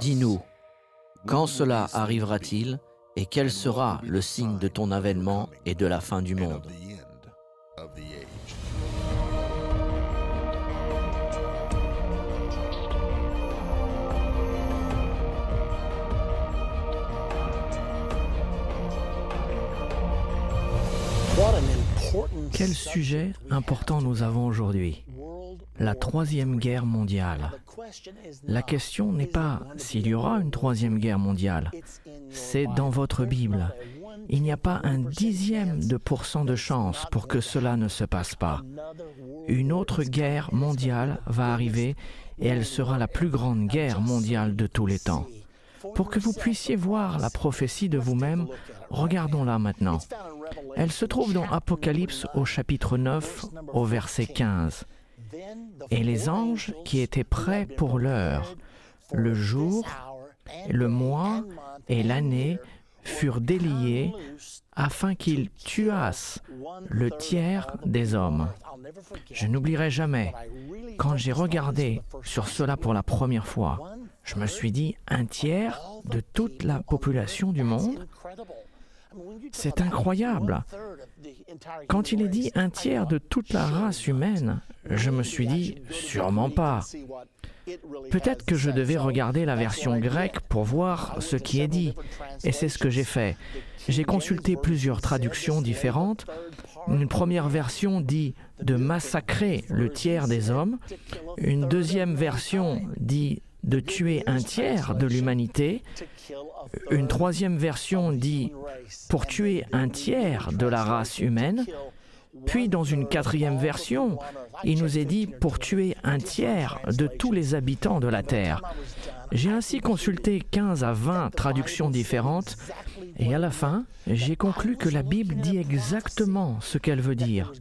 Dis-nous, quand cela arrivera-t-il et quel sera le signe de ton avènement et de la fin du monde? Quel sujet important nous avons aujourd'hui? La Troisième Guerre mondiale. La question n'est pas s'il y aura une Troisième Guerre mondiale, c'est dans votre Bible. Il n'y a pas un dixième de pourcent de chance pour que cela ne se passe pas. Une autre guerre mondiale va arriver et elle sera la plus grande guerre mondiale de tous les temps. Pour que vous puissiez voir la prophétie de vous-même, regardons-la maintenant. Elle se trouve dans Apocalypse au chapitre 9, au verset 15. Et les anges qui étaient prêts pour l'heure, le jour, le mois et l'année furent déliés afin qu'ils tuassent le tiers des hommes. Je n'oublierai jamais, quand j'ai regardé sur cela pour la première fois, je me suis dit, un tiers de toute la population du monde c'est incroyable. Quand il est dit un tiers de toute la race humaine, je me suis dit, sûrement pas. Peut-être que je devais regarder la version grecque pour voir ce qui est dit. Et c'est ce que j'ai fait. J'ai consulté plusieurs traductions différentes. Une première version dit de massacrer le tiers des hommes. Une deuxième version dit de tuer un tiers de l'humanité. Une troisième version dit pour tuer un tiers de la race humaine. Puis dans une quatrième version, il nous est dit pour tuer un tiers de tous les habitants de la Terre. J'ai ainsi consulté 15 à 20 traductions différentes et à la fin, j'ai conclu que la Bible dit exactement ce qu'elle veut dire,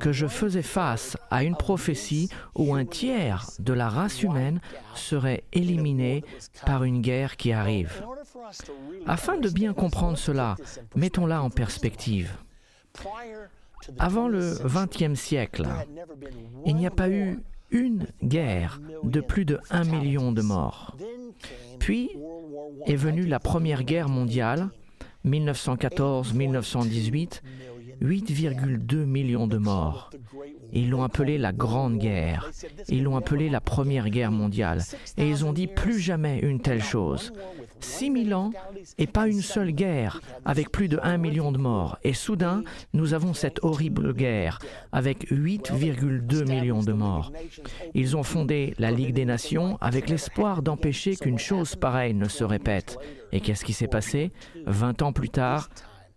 que je faisais face à une prophétie où un tiers de la race humaine serait éliminé par une guerre qui arrive. Afin de bien comprendre cela, mettons-la en perspective. Avant le XXe siècle, il n'y a pas eu une guerre de plus de 1 million de morts. Puis est venue la Première Guerre mondiale, 1914-1918, 8,2 millions de morts. Ils l'ont appelée la Grande Guerre. Ils l'ont appelée la Première Guerre mondiale. Et ils ont dit plus jamais une telle chose. 6 000 ans et pas une seule guerre avec plus de 1 million de morts. Et soudain, nous avons cette horrible guerre avec 8,2 millions de morts. Ils ont fondé la Ligue des Nations avec l'espoir d'empêcher qu'une chose pareille ne se répète. Et qu'est-ce qui s'est passé? 20 ans plus tard,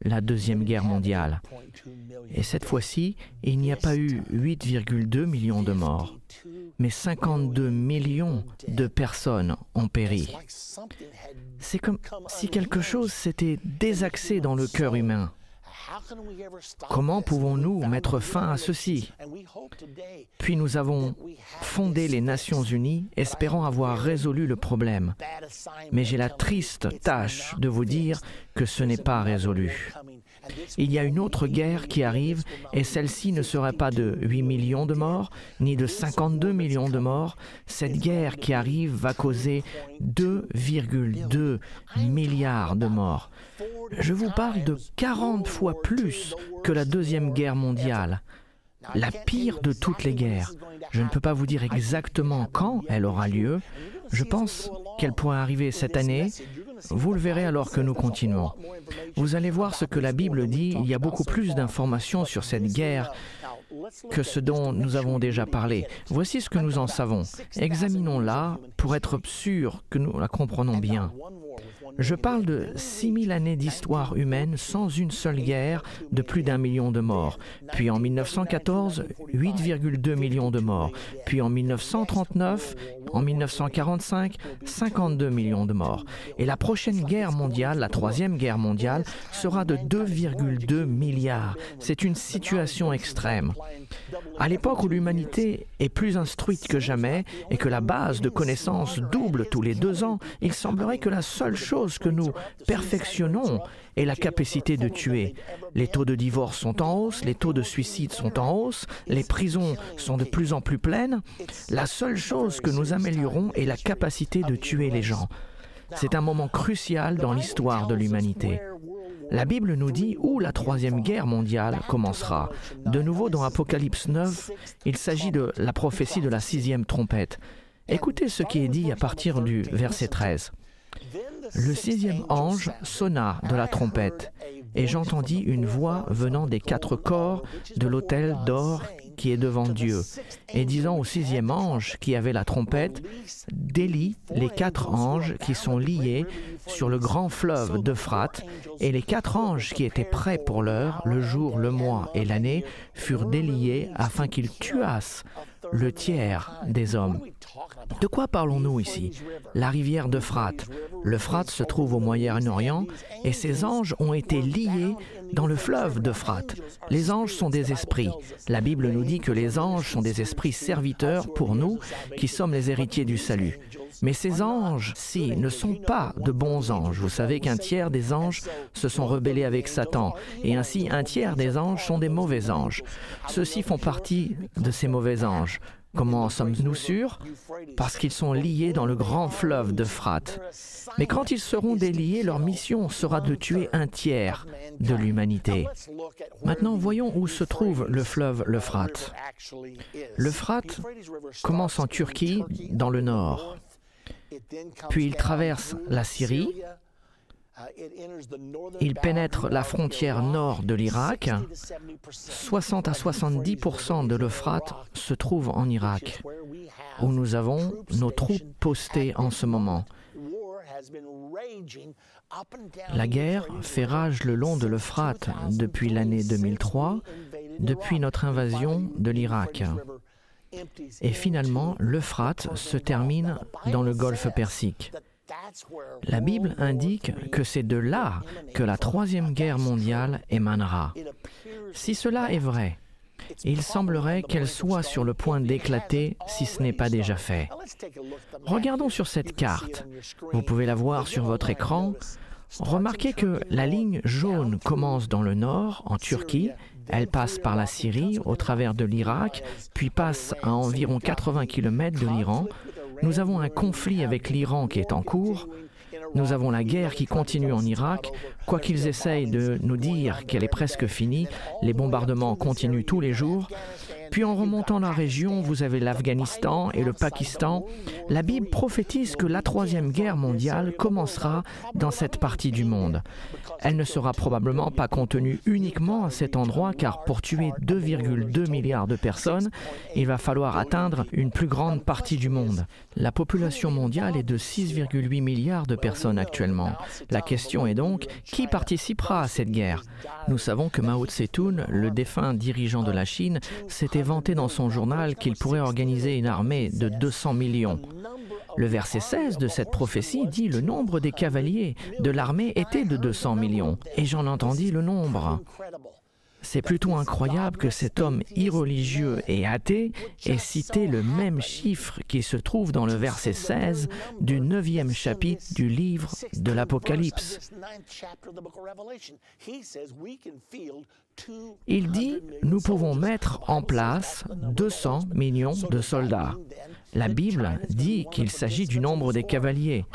la Deuxième Guerre mondiale. Et cette fois-ci, il n'y a pas eu 8,2 millions de morts, mais 52 millions de personnes ont péri. C'est comme si quelque chose s'était désaxé dans le cœur humain. Comment pouvons-nous mettre fin à ceci? Puis nous avons fondé les Nations Unies espérant avoir résolu le problème. Mais j'ai la triste tâche de vous dire que ce n'est pas résolu. Il y a une autre guerre qui arrive et celle-ci ne serait pas de 8 millions de morts ni de 52 millions de morts. Cette guerre qui arrive va causer 2,2 milliards de morts. Je vous parle de 40 fois plus que la Deuxième Guerre mondiale, la pire de toutes les guerres. Je ne peux pas vous dire exactement quand elle aura lieu. Je pense qu'elle pourrait arriver cette année. Vous le verrez alors que nous continuons. Vous allez voir ce que la Bible dit. Il y a beaucoup plus d'informations sur cette guerre que ce dont nous avons déjà parlé. Voici ce que nous en savons. Examinons-la pour être sûrs que nous la comprenons bien. Je parle de 6000 années d'histoire humaine sans une seule guerre de plus d'un million de morts. Puis en 1914, 8,2 millions de morts. Puis en 1939, en 1945, 52 millions de morts. Et la prochaine guerre mondiale, la troisième guerre mondiale, sera de 2,2 milliards. C'est une situation extrême. À l'époque où l'humanité est plus instruite que jamais et que la base de connaissances double tous les deux ans, il semblerait que la seule chose que nous perfectionnons est la capacité de tuer. Les taux de divorce sont en hausse, les taux de suicide sont en hausse, les prisons sont de plus en plus pleines. La seule chose que nous améliorons est la capacité de tuer les gens. C'est un moment crucial dans l'histoire de l'humanité. La Bible nous dit où la troisième guerre mondiale commencera. De nouveau dans Apocalypse 9, il s'agit de la prophétie de la sixième trompette. Écoutez ce qui est dit à partir du verset 13. Le sixième ange sonna de la trompette, et j'entendis une voix venant des quatre corps de l'autel d'or qui est devant Dieu, et disant au sixième ange qui avait la trompette, délie les quatre anges qui sont liés sur le grand fleuve d'Euphrate, et les quatre anges qui étaient prêts pour l'heure, le jour, le mois et l'année, furent déliés afin qu'ils tuassent le tiers des hommes. De quoi parlons-nous ici? La rivière d'Euphrate. L'Euphrate se trouve au Moyen-Orient et ces anges ont été liés dans le fleuve d'Euphrate. Les anges sont des esprits. La Bible nous dit que les anges sont des esprits serviteurs pour nous qui sommes les héritiers du salut. Mais ces anges-ci ne sont pas de bons anges. Vous savez qu'un tiers des anges se sont rebellés avec Satan, et ainsi un tiers des anges sont des mauvais anges. Ceux-ci font partie de ces mauvais anges. Comment en sommes-nous sûrs? Parce qu'ils sont liés dans le grand fleuve d'Euphrate. Mais quand ils seront déliés, leur mission sera de tuer un tiers de l'humanité. Maintenant, voyons où se trouve le fleuve l'Euphrate. L'Euphrate commence en Turquie, dans le nord. Puis il traverse la Syrie, il pénètre la frontière nord de l'Irak. 60 à 70% de l'Euphrate se trouve en Irak, où nous avons nos troupes postées en ce moment. La guerre fait rage le long de l'Euphrate depuis l'année 2003, depuis notre invasion de l'Irak. Et finalement, l'Euphrate se termine dans le golfe Persique. La Bible indique que c'est de là que la troisième guerre mondiale émanera. Si cela est vrai, il semblerait qu'elle soit sur le point d'éclater si ce n'est pas déjà fait. Regardons sur cette carte. Vous pouvez la voir sur votre écran. Remarquez que la ligne jaune commence dans le nord, en Turquie, elle passe par la Syrie, au travers de l'Irak, puis passe à environ 80 km de l'Iran. Nous avons un conflit avec l'Iran qui est en cours. Nous avons la guerre qui continue en Irak. Quoi qu'ils essayent de nous dire qu'elle est presque finie, les bombardements continuent tous les jours. Puis en remontant la région, vous avez l'Afghanistan et le Pakistan. La Bible prophétise que la troisième guerre mondiale commencera dans cette partie du monde. Elle ne sera probablement pas contenue uniquement à cet endroit car pour tuer 2,2 milliards de personnes, il va falloir atteindre une plus grande partie du monde. La population mondiale est de 6,8 milliards de personnes actuellement. La question est donc, qui participera à cette guerre? Nous savons que Mao Tse-tung, le défunt dirigeant de la Chine, s'était dans son journal qu'il pourrait organiser une armée de 200 millions. Le verset 16 de cette prophétie dit le nombre des cavaliers de l'armée était de 200 millions, et j'en entendis le nombre. C'est plutôt incroyable que cet homme irreligieux et athée ait cité le même chiffre qui se trouve dans le verset 16 du neuvième chapitre du livre de l'Apocalypse. Il dit, nous pouvons mettre en place 200 millions de soldats. La Bible dit qu'il s'agit du nombre des cavaliers.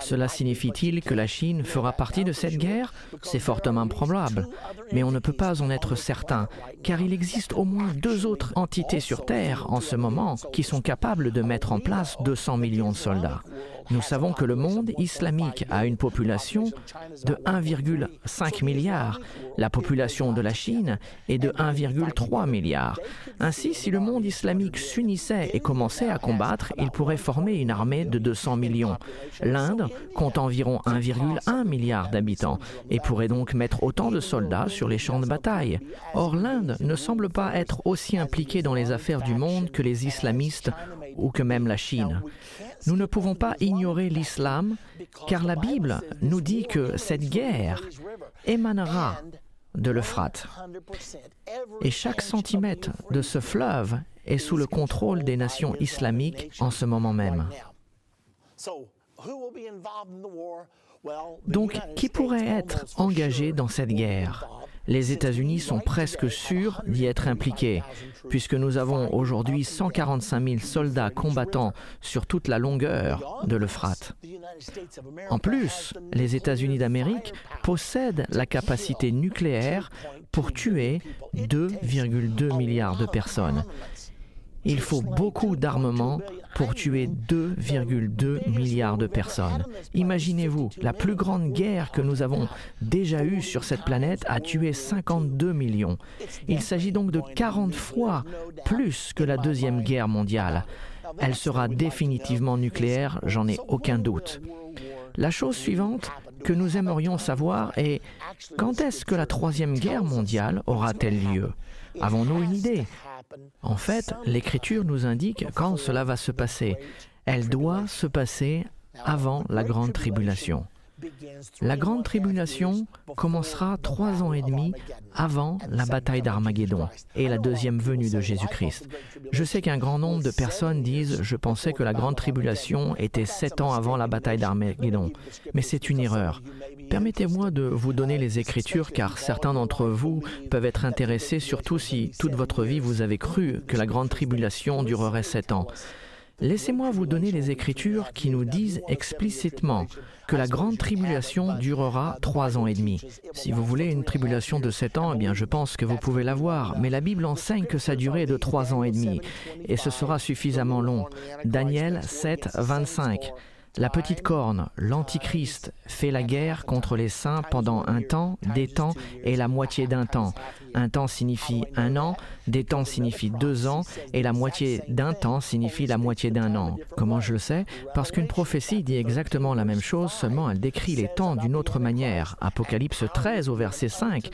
Cela signifie-t-il que la Chine fera partie de cette guerre? C'est fortement probable, mais on ne peut pas en être certain, car il existe au moins deux autres entités sur Terre en ce moment qui sont capables de mettre en place 200 millions de soldats. Nous savons que le monde islamique a une population de 1,5 milliard. La population de la Chine est de 1,3 milliard. Ainsi, si le monde islamique s'unissait et commençait à combattre, il pourrait former une armée de 200 millions. L'Inde compte environ 1,1 milliard d'habitants et pourrait donc mettre autant de soldats sur les champs de bataille. Or, l'Inde ne semble pas être aussi impliquée dans les affaires du monde que les islamistes ou que même la Chine. Nous ne pouvons pas ignorer l'islam car la Bible nous dit que cette guerre émanera de l'Euphrate. Et chaque centimètre de ce fleuve est sous le contrôle des nations islamiques en ce moment même. Donc, qui pourrait être engagé dans cette guerre? Les États-Unis sont presque sûrs d'y être impliqués, puisque nous avons aujourd'hui 145 000 soldats combattants sur toute la longueur de l'Euphrate. En plus, les États-Unis d'Amérique possèdent la capacité nucléaire pour tuer 2,2 milliards de personnes. Il faut beaucoup d'armement pour tuer 2,2 milliards de personnes. Imaginez-vous, la plus grande guerre que nous avons déjà eue sur cette planète a tué 52 millions. Il s'agit donc de 40 fois plus que la Deuxième Guerre mondiale. Elle sera définitivement nucléaire, j'en ai aucun doute. La chose suivante que nous aimerions savoir est quand est-ce que la Troisième Guerre mondiale aura-t-elle lieu? Avons-nous une idée? En fait, l'Écriture nous indique quand cela va se passer. Elle doit se passer avant la grande tribulation. La grande tribulation commencera trois ans et demi avant la bataille d'Armageddon et la deuxième venue de Jésus-Christ. Je sais qu'un grand nombre de personnes disent Je pensais que la grande tribulation était sept ans avant la bataille d'Armageddon, mais c'est une erreur. Permettez-moi de vous donner les Écritures car certains d'entre vous peuvent être intéressés, surtout si toute votre vie vous avez cru que la grande tribulation durerait sept ans. Laissez-moi vous donner les Écritures qui nous disent explicitement que la grande tribulation durera trois ans et demi. Si vous voulez une tribulation de sept ans, eh bien je pense que vous pouvez l'avoir, mais la Bible enseigne que sa durée est de trois ans et demi, et ce sera suffisamment long. Daniel 7, 25. La petite corne, l'Antichrist, fait la guerre contre les saints pendant un temps, des temps et la moitié d'un temps. Un temps signifie un an, des temps signifie deux ans, et la moitié d'un temps signifie la moitié d'un an. Comment je le sais? Parce qu'une prophétie dit exactement la même chose, seulement elle décrit les temps d'une autre manière. Apocalypse 13 au verset 5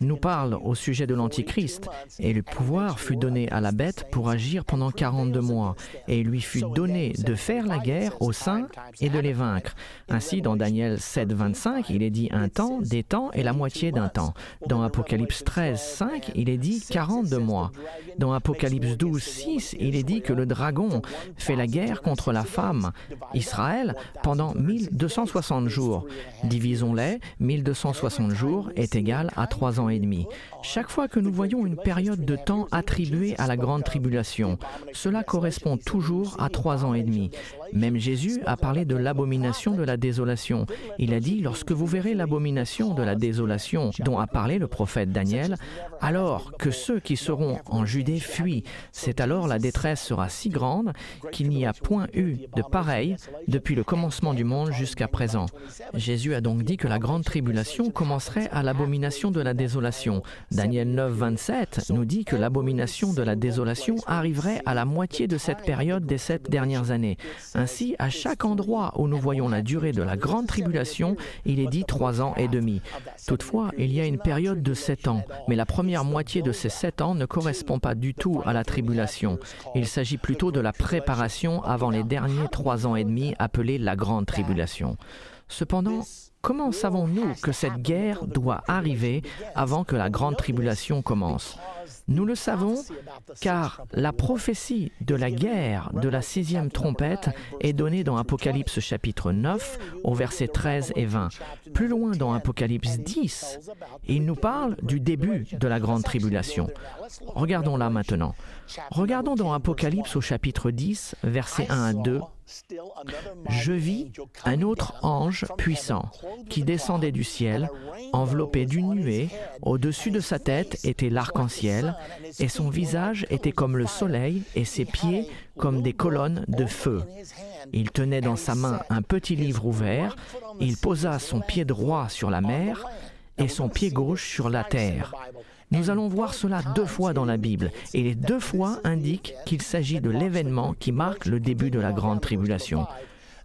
nous parle au sujet de l'Antichrist, et le pouvoir fut donné à la bête pour agir pendant 42 mois, et il lui fut donné de faire la guerre aux saints et de les vaincre. Ainsi, dans Daniel 7, 25, il est dit un temps, des temps et la moitié d'un temps. Dans Apocalypse 13, 5, il est dit 42 mois. Dans Apocalypse 12, 6, il est dit que le dragon fait la guerre contre la femme, Israël, pendant 1260 jours. Divisons-les, 1260 jours est égal à 3 ans et demi. Chaque fois que nous voyons une période de temps attribuée à la grande tribulation, cela correspond toujours à 3 ans et demi. Même Jésus a parlé de l'abomination de la désolation. Il a dit, lorsque vous verrez l'abomination de la désolation dont a parlé le prophète Daniel, alors que ceux qui seront en Judée fuient, c'est alors la détresse sera si grande qu'il n'y a point eu de pareil depuis le commencement du monde jusqu'à présent. Jésus a donc dit que la grande tribulation commencerait à l'abomination de la désolation. Daniel 9, 27 nous dit que l'abomination de la désolation arriverait à la moitié de cette période des sept dernières années. Ainsi, à chaque endroit où nous voyons la durée de la grande tribulation, il est dit trois ans et demi. Toutefois, il y a une période de sept ans, la première moitié de ces sept ans ne correspond pas du tout à la tribulation. Il s'agit plutôt de la préparation avant les derniers trois ans et demi appelés la grande tribulation. Cependant, comment savons-nous que cette guerre doit arriver avant que la grande tribulation commence? Nous le savons car la prophétie de la guerre de la sixième trompette est donnée dans Apocalypse chapitre 9 au verset 13 et 20. Plus loin dans Apocalypse 10, il nous parle du début de la grande tribulation. Regardons là maintenant. Regardons dans Apocalypse au chapitre 10, versets 1 à 2 je vis un autre ange puissant qui descendait du ciel, enveloppé d'une nuée. Au-dessus de sa tête était l'arc-en-ciel ciel, et son visage était comme le soleil, et ses pieds comme des colonnes de feu. Il tenait dans sa main un petit livre ouvert, il posa son pied droit sur la mer et son pied gauche sur la terre. Nous allons voir cela deux fois dans la Bible, et les deux fois indiquent qu'il s'agit de l'événement qui marque le début de la grande tribulation.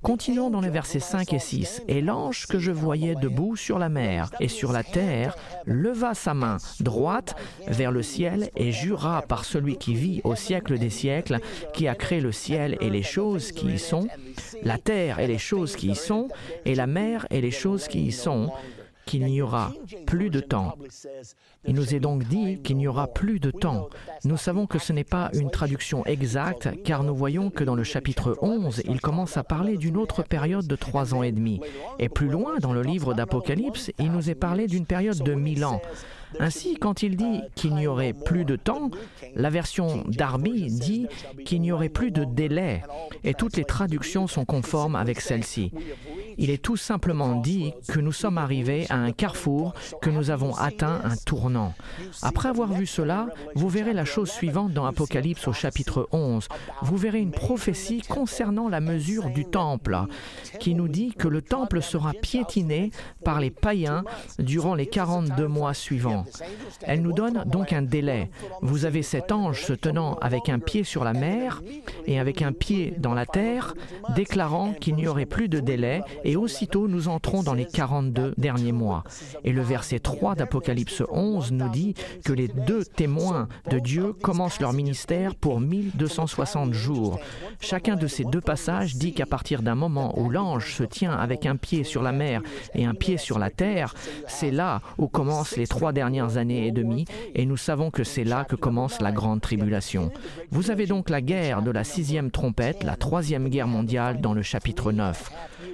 Continuons dans les versets 5 et 6. Et l'ange que je voyais debout sur la mer et sur la terre leva sa main droite vers le ciel et jura par celui qui vit au siècle des siècles, qui a créé le ciel et les choses qui y sont, la terre et les choses qui y sont, et la mer et les choses qui y sont, qu'il n'y aura plus de temps. Il nous est donc dit qu'il n'y aura plus de temps. Nous savons que ce n'est pas une traduction exacte, car nous voyons que dans le chapitre 11, il commence à parler d'une autre période de trois ans et demi. Et plus loin, dans le livre d'Apocalypse, il nous est parlé d'une période de mille ans. Ainsi, quand il dit qu'il n'y aurait plus de temps, la version Darby dit qu'il n'y aurait plus de délai, et toutes les traductions sont conformes avec celle-ci. Il est tout simplement dit que nous sommes arrivés à un carrefour, que nous avons atteint un tournant. Après avoir vu cela, vous verrez la chose suivante dans Apocalypse au chapitre 11. Vous verrez une prophétie concernant la mesure du temple, qui nous dit que le temple sera piétiné par les païens durant les 42 mois suivants. Elle nous donne donc un délai. Vous avez cet ange se tenant avec un pied sur la mer et avec un pied dans la terre, déclarant qu'il n'y aurait plus de délai aussitôt nous entrons dans les 42 derniers mois. Et le verset 3 d'Apocalypse 11 nous dit que les deux témoins de Dieu commencent leur ministère pour 1260 jours. Chacun de ces deux passages dit qu'à partir d'un moment où l'ange se tient avec un pied sur la mer et un pied sur la terre, c'est là où commencent les trois dernières années et demie, et nous savons que c'est là que commence la grande tribulation. Vous avez donc la guerre de la sixième trompette, la troisième guerre mondiale dans le chapitre 9.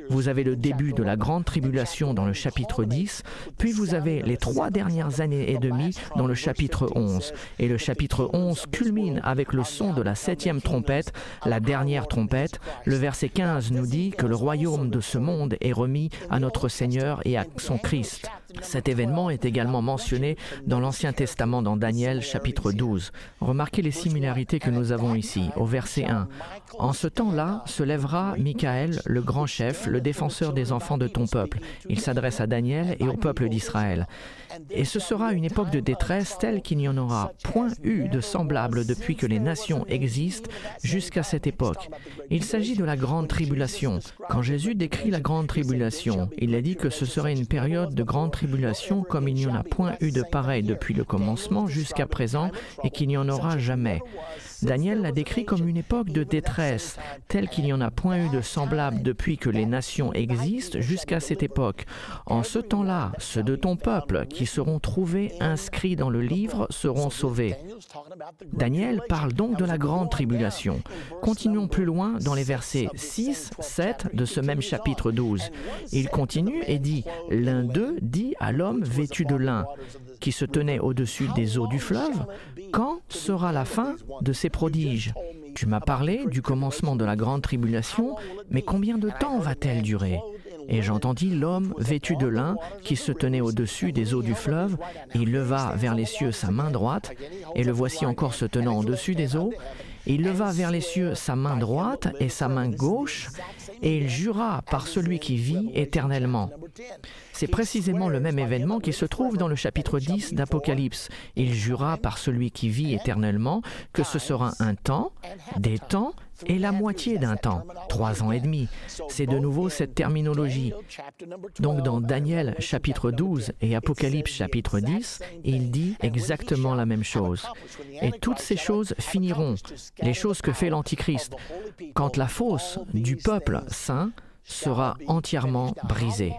Vous avez le début de la grande tribulation dans le chapitre 10, puis vous avez les trois dernières années et demie dans le chapitre 11. Et le chapitre 11 culmine avec le son de la septième trompette, la dernière trompette. Le verset 15 nous dit que le royaume de ce monde est remis à notre Seigneur et à son Christ. Cet événement est également mentionné dans l'Ancien Testament dans Daniel chapitre 12. Remarquez les similarités que nous avons ici. Au verset 1, En ce temps-là se lèvera Michael, le grand chef, le défenseur des enfants de ton peuple. Il s'adresse à Daniel et au peuple d'Israël. Et ce sera une époque de détresse telle qu'il n'y en aura point eu de semblable depuis que les nations existent jusqu'à cette époque. Il s'agit de la grande tribulation. Quand Jésus décrit la grande tribulation, il a dit que ce serait une période de grande tribulation comme il n'y en a point eu de pareil depuis le commencement jusqu'à présent et qu'il n'y en aura jamais. Daniel l'a décrit comme une époque de détresse, telle qu'il n'y en a point eu de semblable depuis que les nations existent jusqu'à cette époque. En ce temps-là, ceux de ton peuple qui seront trouvés inscrits dans le livre seront sauvés. Daniel parle donc de la grande tribulation. Continuons plus loin dans les versets 6, 7 de ce même chapitre 12. Il continue et dit, L'un d'eux dit à l'homme vêtu de lin, qui se tenait au-dessus des eaux du fleuve, Quand sera la fin de ces prodiges? Tu m'as parlé du commencement de la grande tribulation, mais combien de temps va-t-elle durer? Et j'entendis l'homme vêtu de lin qui se tenait au-dessus des eaux du fleuve, et il leva vers les cieux sa main droite, et le voici encore se tenant au-dessus des eaux, il leva vers les cieux sa main droite et sa main gauche, et il jura par celui qui vit éternellement. C'est précisément le même événement qui se trouve dans le chapitre 10 d'Apocalypse. Il jura par celui qui vit éternellement que ce sera un temps, des temps et la moitié d'un temps, trois ans et demi. C'est de nouveau cette terminologie. Donc dans Daniel chapitre 12 et Apocalypse chapitre 10, il dit exactement la même chose. Et toutes ces choses finiront, les choses que fait l'Antichrist, quand la fosse du peuple saint sera entièrement brisée.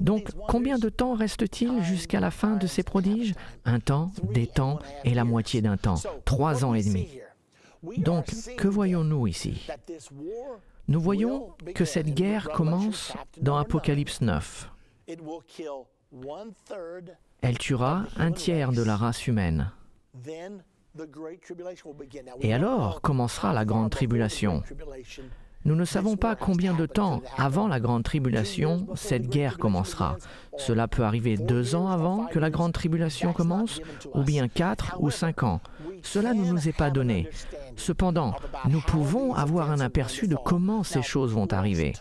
Donc, combien de temps reste-t-il jusqu'à la fin de ces prodiges? Un temps, des temps et la moitié d'un temps. Trois ans et demi. Donc, que voyons-nous ici? Nous voyons que cette guerre commence dans Apocalypse 9. Elle tuera un tiers de la race humaine. Et alors commencera la grande tribulation. Nous ne savons pas combien de temps avant la grande tribulation cette guerre commencera. Cela peut arriver deux ans avant que la grande tribulation commence, ou bien quatre ou cinq ans. Cela ne nous est pas donné. Cependant, nous pouvons avoir un aperçu de comment ces choses vont arriver.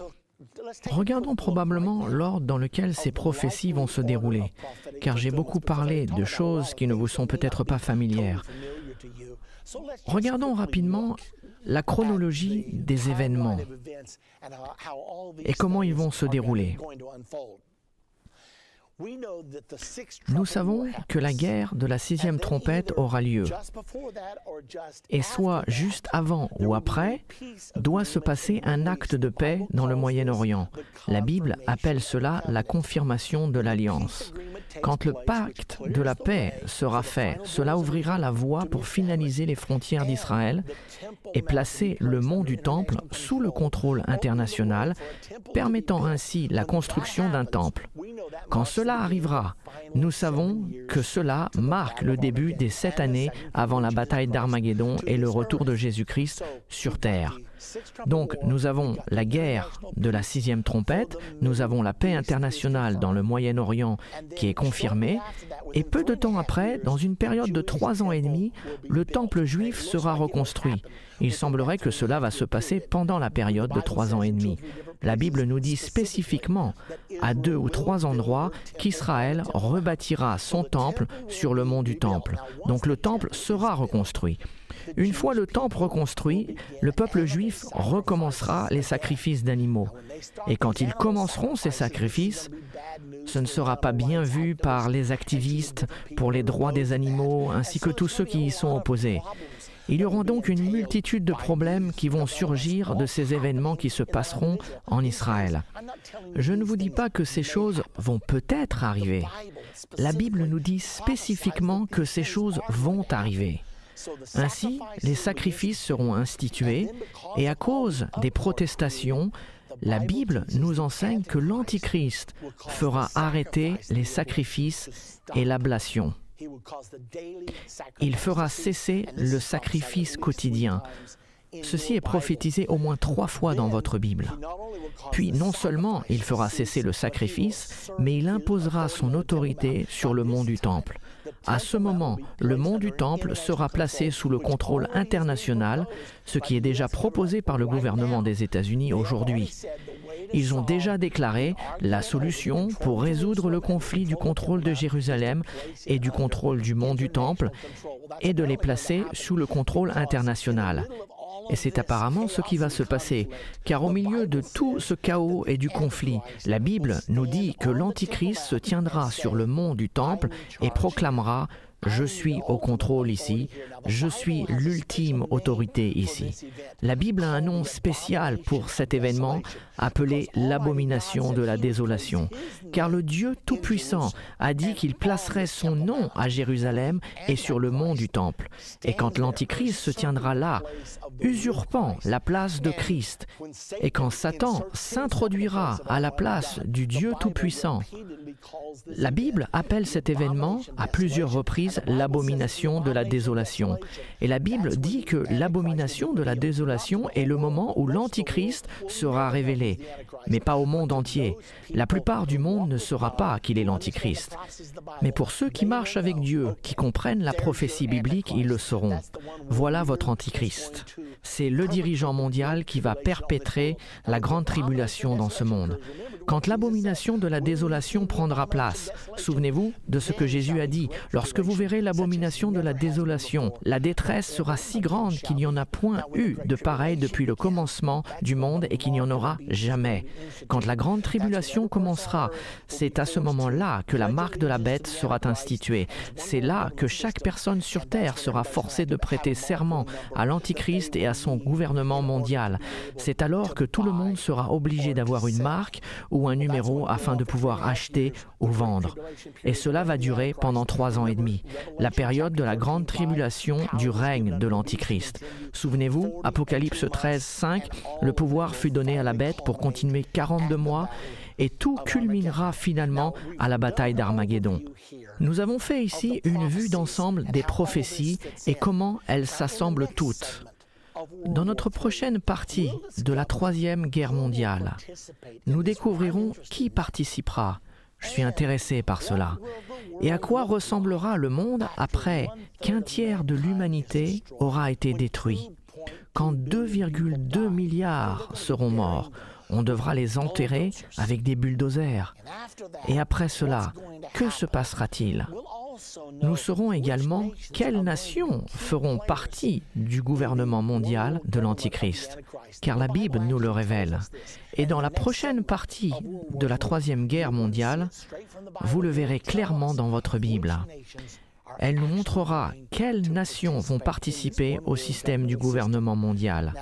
Regardons probablement l'ordre dans lequel ces prophéties vont se dérouler, car j'ai beaucoup parlé de choses qui ne vous sont peut-être pas familières. Regardons rapidement la chronologie des événements et comment ils vont se dérouler. Nous savons que la guerre de la sixième trompette aura lieu. Et soit juste avant ou après, doit se passer un acte de paix dans le Moyen-Orient. La Bible appelle cela la confirmation de l'alliance. Quand le pacte de la paix sera fait, cela ouvrira la voie pour finaliser les frontières d'Israël et placer le mont du Temple sous le contrôle international, permettant ainsi la construction d'un temple. Cela arrivera, nous savons que cela marque le début des sept années avant la bataille d'Armageddon et le retour de Jésus-Christ sur terre. Donc nous avons la guerre de la sixième trompette, nous avons la paix internationale dans le Moyen-Orient qui est confirmée, et peu de temps après, dans une période de trois ans et demi, le temple juif sera reconstruit. Il semblerait que cela va se passer pendant la période de trois ans et demi. La Bible nous dit spécifiquement, à deux ou trois endroits, qu'Israël rebâtira son temple sur le mont du temple. Donc le temple sera reconstruit. Une fois le temple reconstruit, le peuple juif recommencera les sacrifices d'animaux. Et quand ils commenceront ces sacrifices, ce ne sera pas bien vu par les activistes pour les droits des animaux ainsi que tous ceux qui y sont opposés. Il y aura donc une multitude de problèmes qui vont surgir de ces événements qui se passeront en Israël. Je ne vous dis pas que ces choses vont peut-être arriver. La Bible nous dit spécifiquement que ces choses vont arriver. Ainsi, les sacrifices seront institués et à cause des protestations, la Bible nous enseigne que l'Antichrist fera arrêter les sacrifices et l'ablation. Il fera cesser le sacrifice quotidien. Ceci est prophétisé au moins trois fois dans votre Bible. Puis non seulement il fera cesser le sacrifice, mais il imposera son autorité sur le mont du temple. À ce moment, le mont du Temple sera placé sous le contrôle international, ce qui est déjà proposé par le gouvernement des États-Unis aujourd'hui. Ils ont déjà déclaré la solution pour résoudre le conflit du contrôle de Jérusalem et du contrôle du mont du Temple et de les placer sous le contrôle international. Et c'est apparemment ce qui va se passer, car au milieu de tout ce chaos et du conflit, la Bible nous dit que l'Antichrist se tiendra sur le mont du Temple et proclamera je suis au contrôle ici, je suis l'ultime autorité ici. La Bible a un nom spécial pour cet événement appelé l'abomination de la désolation, car le Dieu Tout-Puissant a dit qu'il placerait son nom à Jérusalem et sur le mont du Temple. Et quand l'Antichrist se tiendra là, usurpant la place de Christ, et quand Satan s'introduira à la place du Dieu Tout-Puissant, la Bible appelle cet événement à plusieurs reprises l'abomination de la désolation. Et la Bible dit que l'abomination de la désolation est le moment où l'Antichrist sera révélé, mais pas au monde entier. La plupart du monde ne saura pas qu'il est l'Antichrist. Mais pour ceux qui marchent avec Dieu, qui comprennent la prophétie biblique, ils le sauront. Voilà votre Antichrist. C'est le dirigeant mondial qui va perpétrer la grande tribulation dans ce monde. Quand l'abomination de la désolation prendra place, souvenez-vous de ce que Jésus a dit, lorsque vous l'abomination de la désolation, la détresse sera si grande qu'il n'y en a point eu de pareil depuis le commencement du monde et qu'il n'y en aura jamais. Quand la grande tribulation commencera, c'est à ce moment-là que la marque de la bête sera instituée. C'est là que chaque personne sur terre sera forcée de prêter serment à l'Antichrist et à son gouvernement mondial. C'est alors que tout le monde sera obligé d'avoir une marque ou un numéro afin de pouvoir acheter ou vendre. Et cela va durer pendant trois ans et demi, la période de la grande tribulation du règne de l'Antichrist. Souvenez-vous, Apocalypse 13, 5, le pouvoir fut donné à la bête pour continuer 42 mois et tout culminera finalement à la bataille d'Armageddon. Nous avons fait ici une vue d'ensemble des prophéties et comment elles s'assemblent toutes. Dans notre prochaine partie de la Troisième Guerre mondiale, nous découvrirons qui participera. Je suis intéressé par cela. Et à quoi ressemblera le monde après qu'un tiers de l'humanité aura été détruit Quand 2,2 milliards seront morts, on devra les enterrer avec des bulldozers. Et après cela, que se passera-t-il? Nous saurons également quelles nations feront partie du gouvernement mondial de l'Antichrist, car la Bible nous le révèle. Et dans la prochaine partie de la Troisième Guerre mondiale, vous le verrez clairement dans votre Bible. Elle nous montrera quelles nations vont participer au système du gouvernement mondial.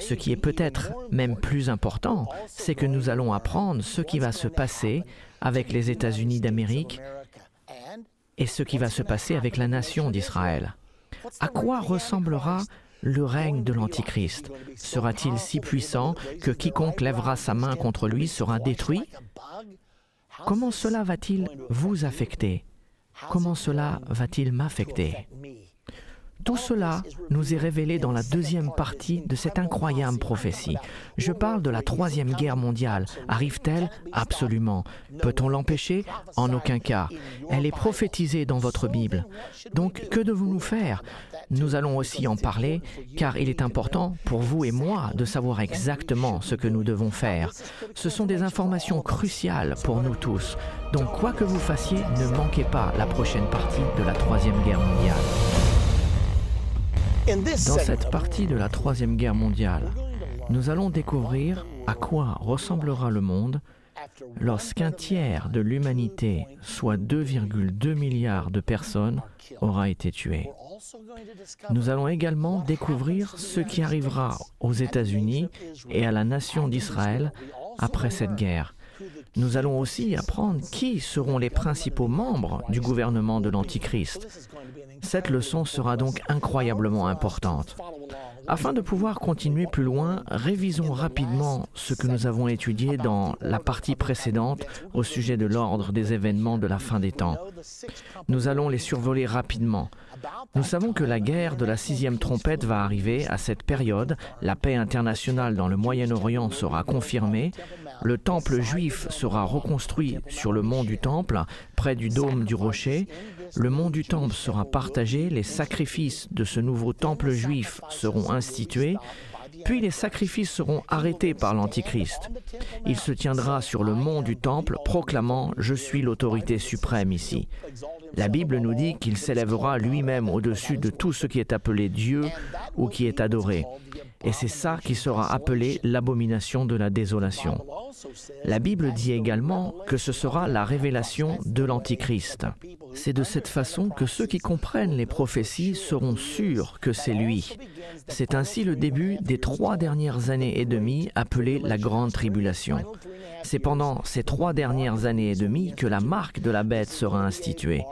Ce qui est peut-être même plus important, c'est que nous allons apprendre ce qui va se passer avec les États-Unis d'Amérique et ce qui va se passer avec la nation d'Israël. À quoi ressemblera le règne de l'Antichrist? Sera-t-il si puissant que quiconque lèvera sa main contre lui sera détruit? Comment cela va-t-il vous affecter? Comment cela va-t-il m'affecter? Tout cela nous est révélé dans la deuxième partie de cette incroyable prophétie. Je parle de la troisième guerre mondiale. Arrive-t-elle? Absolument. Peut-on l'empêcher? En aucun cas. Elle est prophétisée dans votre Bible. Donc, que devons-nous faire? Nous allons aussi en parler, car il est important pour vous et moi de savoir exactement ce que nous devons faire. Ce sont des informations cruciales pour nous tous. Donc, quoi que vous fassiez, ne manquez pas la prochaine partie de la troisième guerre mondiale. Dans cette partie de la Troisième Guerre mondiale, nous allons découvrir à quoi ressemblera le monde lorsqu'un tiers de l'humanité, soit 2,2 milliards de personnes, aura été tué. Nous allons également découvrir ce qui arrivera aux États-Unis et à la nation d'Israël après cette guerre. Nous allons aussi apprendre qui seront les principaux membres du gouvernement de l'Antichrist. Cette leçon sera donc incroyablement importante. Afin de pouvoir continuer plus loin, révisons rapidement ce que nous avons étudié dans la partie précédente au sujet de l'ordre des événements de la fin des temps. Nous allons les survoler rapidement. Nous savons que la guerre de la sixième trompette va arriver à cette période, la paix internationale dans le Moyen-Orient sera confirmée, le temple juif sera reconstruit sur le mont du temple, près du dôme du rocher, le mont du temple sera partagé, les sacrifices de ce nouveau temple juif seront institués, puis les sacrifices seront arrêtés par l'Antichrist. Il se tiendra sur le mont du temple proclamant ⁇ Je suis l'autorité suprême ici ⁇ La Bible nous dit qu'il s'élèvera lui-même au-dessus de tout ce qui est appelé Dieu ou qui est adoré. Et c'est ça qui sera appelé l'abomination de la désolation. La Bible dit également que ce sera la révélation de l'Antichrist. C'est de cette façon que ceux qui comprennent les prophéties seront sûrs que c'est lui. C'est ainsi le début des trois dernières années et demie appelées la Grande Tribulation. C'est pendant ces trois dernières années et demie que la marque de la bête sera instituée.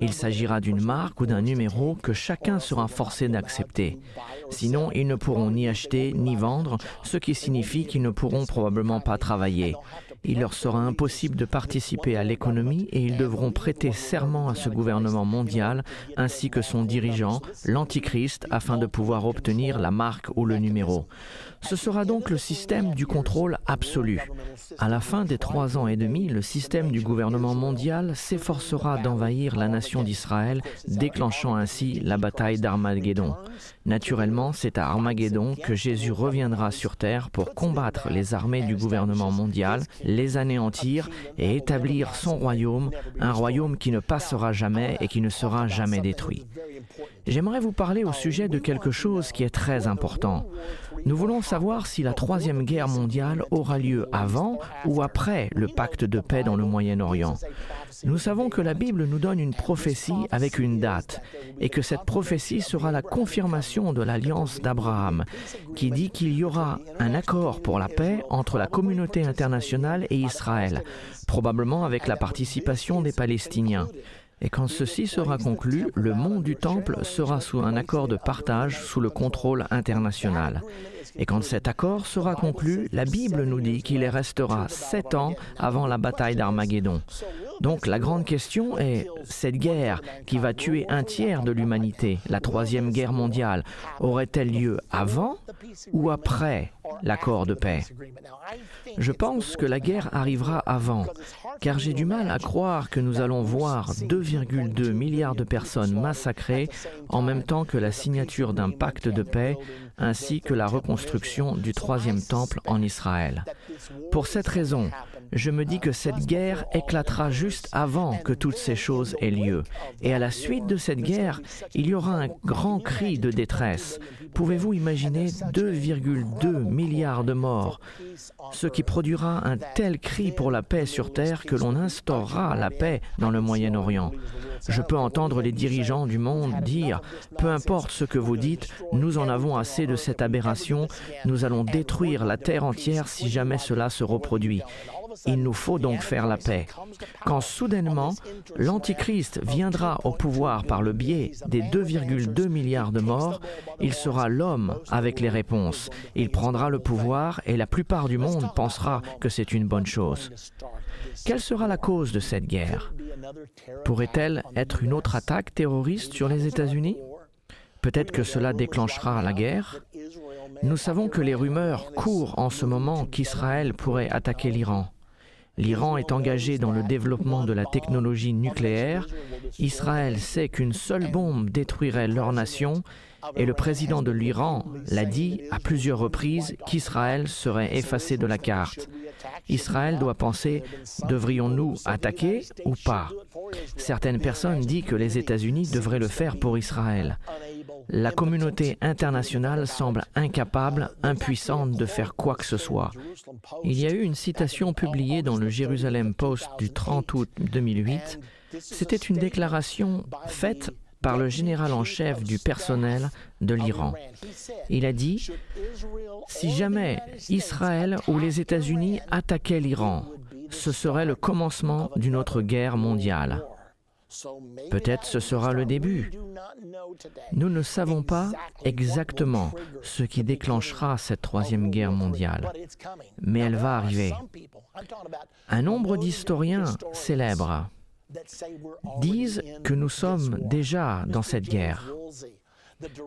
Il s'agira d'une marque ou d'un numéro que chacun sera forcé d'accepter. Sinon, ils ne pourront ni acheter ni vendre, ce qui signifie qu'ils ne pourront probablement pas travailler. Il leur sera impossible de participer à l'économie et ils devront prêter serment à ce gouvernement mondial ainsi que son dirigeant, l'Antichrist, afin de pouvoir obtenir la marque ou le numéro. Ce sera donc le système du contrôle absolu. À la fin des trois ans et demi, le système du gouvernement mondial s'efforcera d'envahir la nation d'Israël, déclenchant ainsi la bataille d'Armageddon. Naturellement, c'est à Armageddon que Jésus reviendra sur terre pour combattre les armées du gouvernement mondial, les anéantir et établir son royaume, un royaume qui ne passera jamais et qui ne sera jamais détruit. J'aimerais vous parler au sujet de quelque chose qui est très important. Nous voulons savoir si la Troisième Guerre mondiale aura lieu avant ou après le pacte de paix dans le Moyen-Orient. Nous savons que la Bible nous donne une prophétie avec une date et que cette prophétie sera la confirmation de l'alliance d'Abraham qui dit qu'il y aura un accord pour la paix entre la communauté internationale et Israël, probablement avec la participation des Palestiniens. Et quand ceci sera conclu, le mont du Temple sera sous un accord de partage sous le contrôle international. Et quand cet accord sera conclu, la Bible nous dit qu'il restera sept ans avant la bataille d'Armageddon. Donc la grande question est, cette guerre qui va tuer un tiers de l'humanité, la troisième guerre mondiale, aurait-elle lieu avant ou après l'accord de paix Je pense que la guerre arrivera avant, car j'ai du mal à croire que nous allons voir 2,2 milliards de personnes massacrées en même temps que la signature d'un pacte de paix ainsi que la reconstruction du troisième temple en Israël. Pour cette raison, je me dis que cette guerre éclatera juste avant que toutes ces choses aient lieu. Et à la suite de cette guerre, il y aura un grand cri de détresse. Pouvez-vous imaginer 2,2 milliards de morts? Ce qui produira un tel cri pour la paix sur Terre que l'on instaurera la paix dans le Moyen-Orient. Je peux entendre les dirigeants du monde dire, peu importe ce que vous dites, nous en avons assez de cette aberration, nous allons détruire la Terre entière si jamais cela se reproduit. Il nous faut donc faire la paix. Quand soudainement, l'Antichrist viendra au pouvoir par le biais des 2,2 milliards de morts, il sera l'homme avec les réponses. Il prendra le pouvoir et la plupart du monde pensera que c'est une bonne chose. Quelle sera la cause de cette guerre? Pourrait-elle être une autre attaque terroriste sur les États-Unis? Peut-être que cela déclenchera la guerre? Nous savons que les rumeurs courent en ce moment qu'Israël pourrait attaquer l'Iran. L'Iran est engagé dans le développement de la technologie nucléaire. Israël sait qu'une seule bombe détruirait leur nation et le président de l'Iran l'a dit à plusieurs reprises qu'Israël serait effacé de la carte. Israël doit penser, devrions-nous attaquer ou pas? Certaines personnes disent que les États-Unis devraient le faire pour Israël. La communauté internationale semble incapable, impuissante de faire quoi que ce soit. Il y a eu une citation publiée dans le Jerusalem Post du 30 août 2008. C'était une déclaration faite par le général en chef du personnel de l'Iran. Il a dit, si jamais Israël ou les États-Unis attaquaient l'Iran, ce serait le commencement d'une autre guerre mondiale. Peut-être ce sera le début. Nous ne savons pas exactement ce qui déclenchera cette troisième guerre mondiale, mais elle va arriver. Un nombre d'historiens célèbres disent que nous sommes déjà dans cette guerre.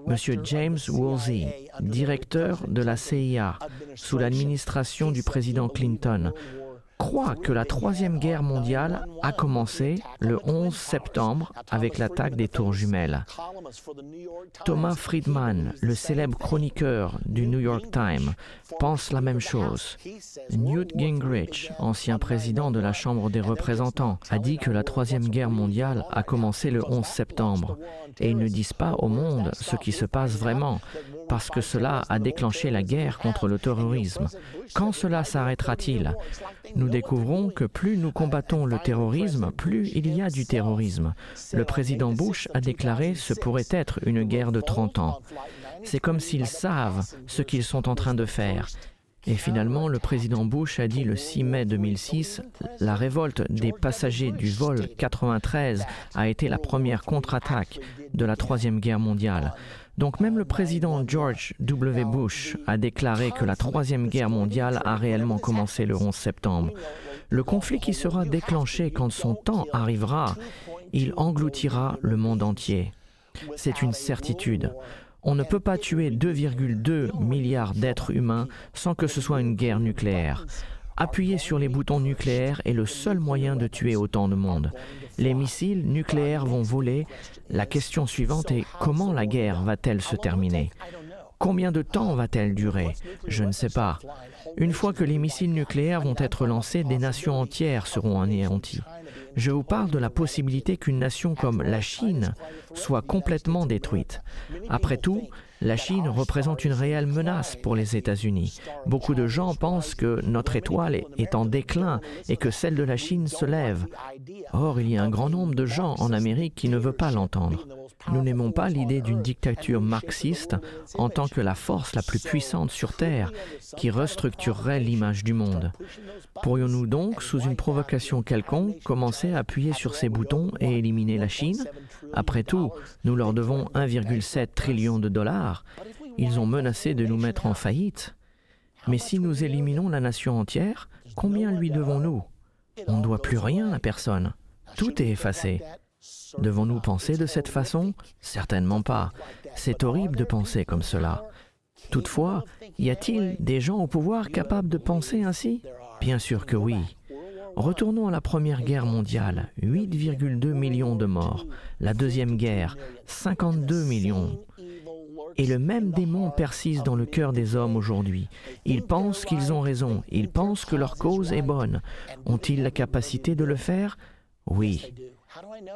Monsieur James Woolsey, directeur de la CIA sous l'administration du président Clinton, croit que la Troisième Guerre mondiale a commencé le 11 septembre avec l'attaque des tours jumelles. Thomas Friedman, le célèbre chroniqueur du New York Times, pense la même chose. Newt Gingrich, ancien président de la Chambre des représentants, a dit que la Troisième Guerre mondiale a commencé le 11 septembre. Et ils ne disent pas au monde ce qui se passe vraiment, parce que cela a déclenché la guerre contre le terrorisme. Quand cela s'arrêtera-t-il? Nous découvrons que plus nous combattons le terrorisme, plus il y a du terrorisme. Le président Bush a déclaré ce pourrait être une guerre de 30 ans. C'est comme s'ils savent ce qu'ils sont en train de faire. Et finalement, le président Bush a dit le 6 mai 2006, la révolte des passagers du vol 93 a été la première contre-attaque de la Troisième Guerre mondiale. Donc même le président George W. Bush a déclaré que la Troisième Guerre mondiale a réellement commencé le 11 septembre. Le conflit qui sera déclenché quand son temps arrivera, il engloutira le monde entier. C'est une certitude. On ne peut pas tuer 2,2 milliards d'êtres humains sans que ce soit une guerre nucléaire. Appuyer sur les boutons nucléaires est le seul moyen de tuer autant de monde. Les missiles nucléaires vont voler. La question suivante est comment la guerre va-t-elle se terminer? Combien de temps va-t-elle durer? Je ne sais pas. Une fois que les missiles nucléaires vont être lancés, des nations entières seront anéanties. Je vous parle de la possibilité qu'une nation comme la Chine soit complètement détruite. Après tout, la Chine représente une réelle menace pour les États-Unis. Beaucoup de gens pensent que notre étoile est en déclin et que celle de la Chine se lève. Or, il y a un grand nombre de gens en Amérique qui ne veulent pas l'entendre. Nous n'aimons pas l'idée d'une dictature marxiste en tant que la force la plus puissante sur Terre qui restructurerait l'image du monde. Pourrions-nous donc, sous une provocation quelconque, commencer à appuyer sur ces boutons et éliminer la Chine? Après tout, nous leur devons 1,7 trillion de dollars. Ils ont menacé de nous mettre en faillite. Mais si nous éliminons la nation entière, combien lui devons-nous? On ne doit plus rien à personne. Tout est effacé. Devons-nous penser de cette façon? Certainement pas. C'est horrible de penser comme cela. Toutefois, y a-t-il des gens au pouvoir capables de penser ainsi? Bien sûr que oui. Retournons à la Première Guerre mondiale, 8,2 millions de morts. La Deuxième Guerre, 52 millions. Et le même démon persiste dans le cœur des hommes aujourd'hui. Ils pensent qu'ils ont raison, ils pensent que leur cause est bonne. Ont-ils la capacité de le faire? Oui.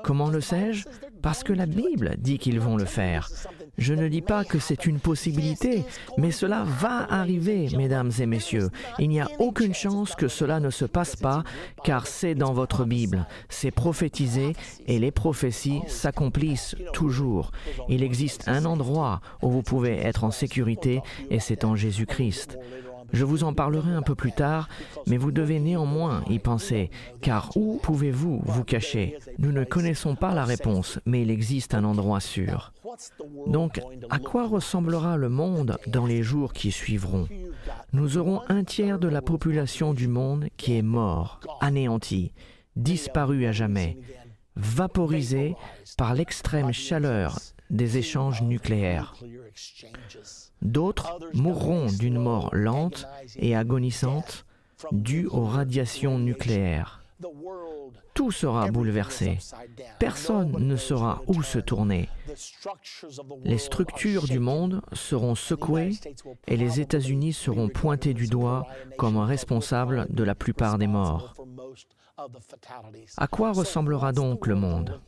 Comment le sais-je? Parce que la Bible dit qu'ils vont le faire. Je ne dis pas que c'est une possibilité, mais cela va arriver, mesdames et messieurs. Il n'y a aucune chance que cela ne se passe pas, car c'est dans votre Bible, c'est prophétisé, et les prophéties s'accomplissent toujours. Il existe un endroit où vous pouvez être en sécurité, et c'est en Jésus-Christ. Je vous en parlerai un peu plus tard, mais vous devez néanmoins y penser, car où pouvez-vous vous cacher? Nous ne connaissons pas la réponse, mais il existe un endroit sûr. Donc, à quoi ressemblera le monde dans les jours qui suivront? Nous aurons un tiers de la population du monde qui est mort, anéanti, disparu à jamais, vaporisé par l'extrême chaleur des échanges nucléaires. D'autres mourront d'une mort lente et agonisante due aux radiations nucléaires. Tout sera bouleversé. Personne ne saura où se tourner. Les structures du monde seront secouées et les États-Unis seront pointés du doigt comme responsables de la plupart des morts. À quoi ressemblera donc le monde?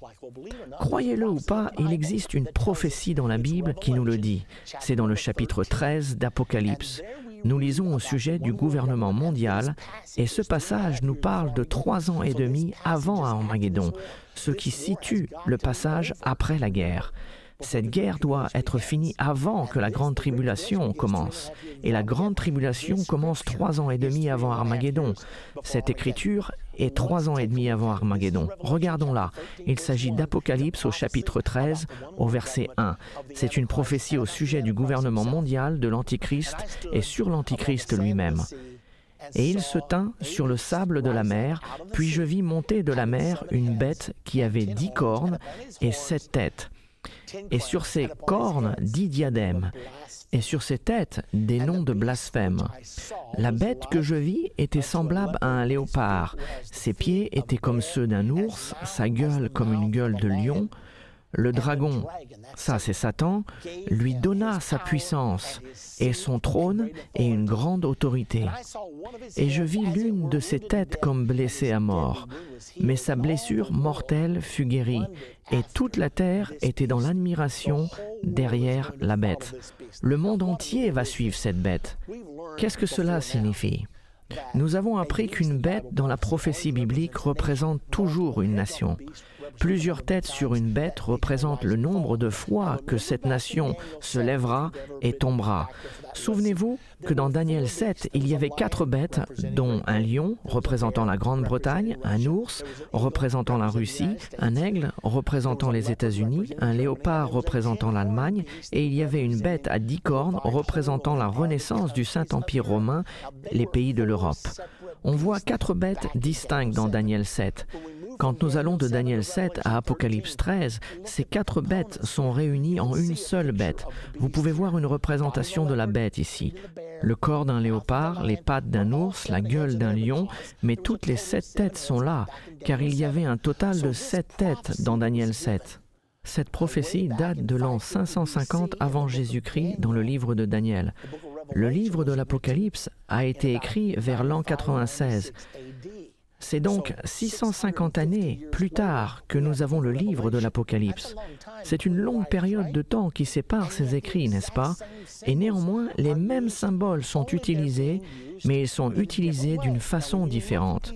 Croyez-le ou pas, il existe une prophétie dans la Bible qui nous le dit. C'est dans le chapitre 13 d'Apocalypse. Nous lisons au sujet du gouvernement mondial et ce passage nous parle de trois ans et demi avant Armageddon, ce qui situe le passage après la guerre. Cette guerre doit être finie avant que la grande tribulation commence. Et la grande tribulation commence trois ans et demi avant Armageddon. Cette écriture est trois ans et demi avant Armageddon. Regardons-la. Il s'agit d'Apocalypse au chapitre 13, au verset 1. C'est une prophétie au sujet du gouvernement mondial, de l'Antichrist et sur l'Antichrist lui-même. Et il se tint sur le sable de la mer, puis je vis monter de la mer une bête qui avait dix cornes et sept têtes et sur ses cornes dix diadèmes, et sur ses têtes des noms de blasphème. La bête que je vis était semblable à un léopard. Ses pieds étaient comme ceux d'un ours, sa gueule comme une gueule de lion, le dragon, ça c'est Satan, lui donna sa puissance et son trône et une grande autorité. Et je vis l'une de ses têtes comme blessée à mort, mais sa blessure mortelle fut guérie, et toute la terre était dans l'admiration derrière la bête. Le monde entier va suivre cette bête. Qu'est-ce que cela signifie? Nous avons appris qu'une bête dans la prophétie biblique représente toujours une nation. Plusieurs têtes sur une bête représentent le nombre de fois que cette nation se lèvera et tombera. Souvenez-vous que dans Daniel 7, il y avait quatre bêtes, dont un lion représentant la Grande-Bretagne, un ours représentant la Russie, un aigle représentant les États-Unis, un léopard représentant l'Allemagne, et il y avait une bête à dix cornes représentant la renaissance du Saint-Empire romain, les pays de l'Europe. On voit quatre bêtes distinctes dans Daniel 7. Quand nous allons de Daniel 7 à Apocalypse 13, ces quatre bêtes sont réunies en une seule bête. Vous pouvez voir une représentation de la bête ici. Le corps d'un léopard, les pattes d'un ours, la gueule d'un lion, mais toutes les sept têtes sont là, car il y avait un total de sept têtes dans Daniel 7. Cette prophétie date de l'an 550 avant Jésus-Christ dans le livre de Daniel. Le livre de l'Apocalypse a été écrit vers l'an 96. C'est donc 650 années plus tard que nous avons le livre de l'Apocalypse. C'est une longue période de temps qui sépare ces écrits, n'est-ce pas? Et néanmoins, les mêmes symboles sont utilisés, mais ils sont utilisés d'une façon différente.